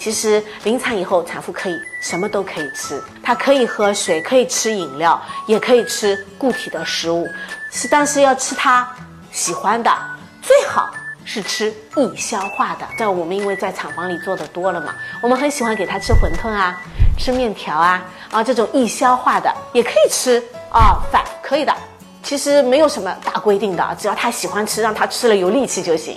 其实临产以后，产妇可以什么都可以吃，她可以喝水，可以吃饮料，也可以吃固体的食物，是但是要吃她喜欢的，最好是吃易消化的。像我们因为在产房里做的多了嘛，我们很喜欢给她吃馄饨啊，吃面条啊，啊这种易消化的也可以吃啊，饭可以的。其实没有什么大规定的，只要她喜欢吃，让她吃了有力气就行。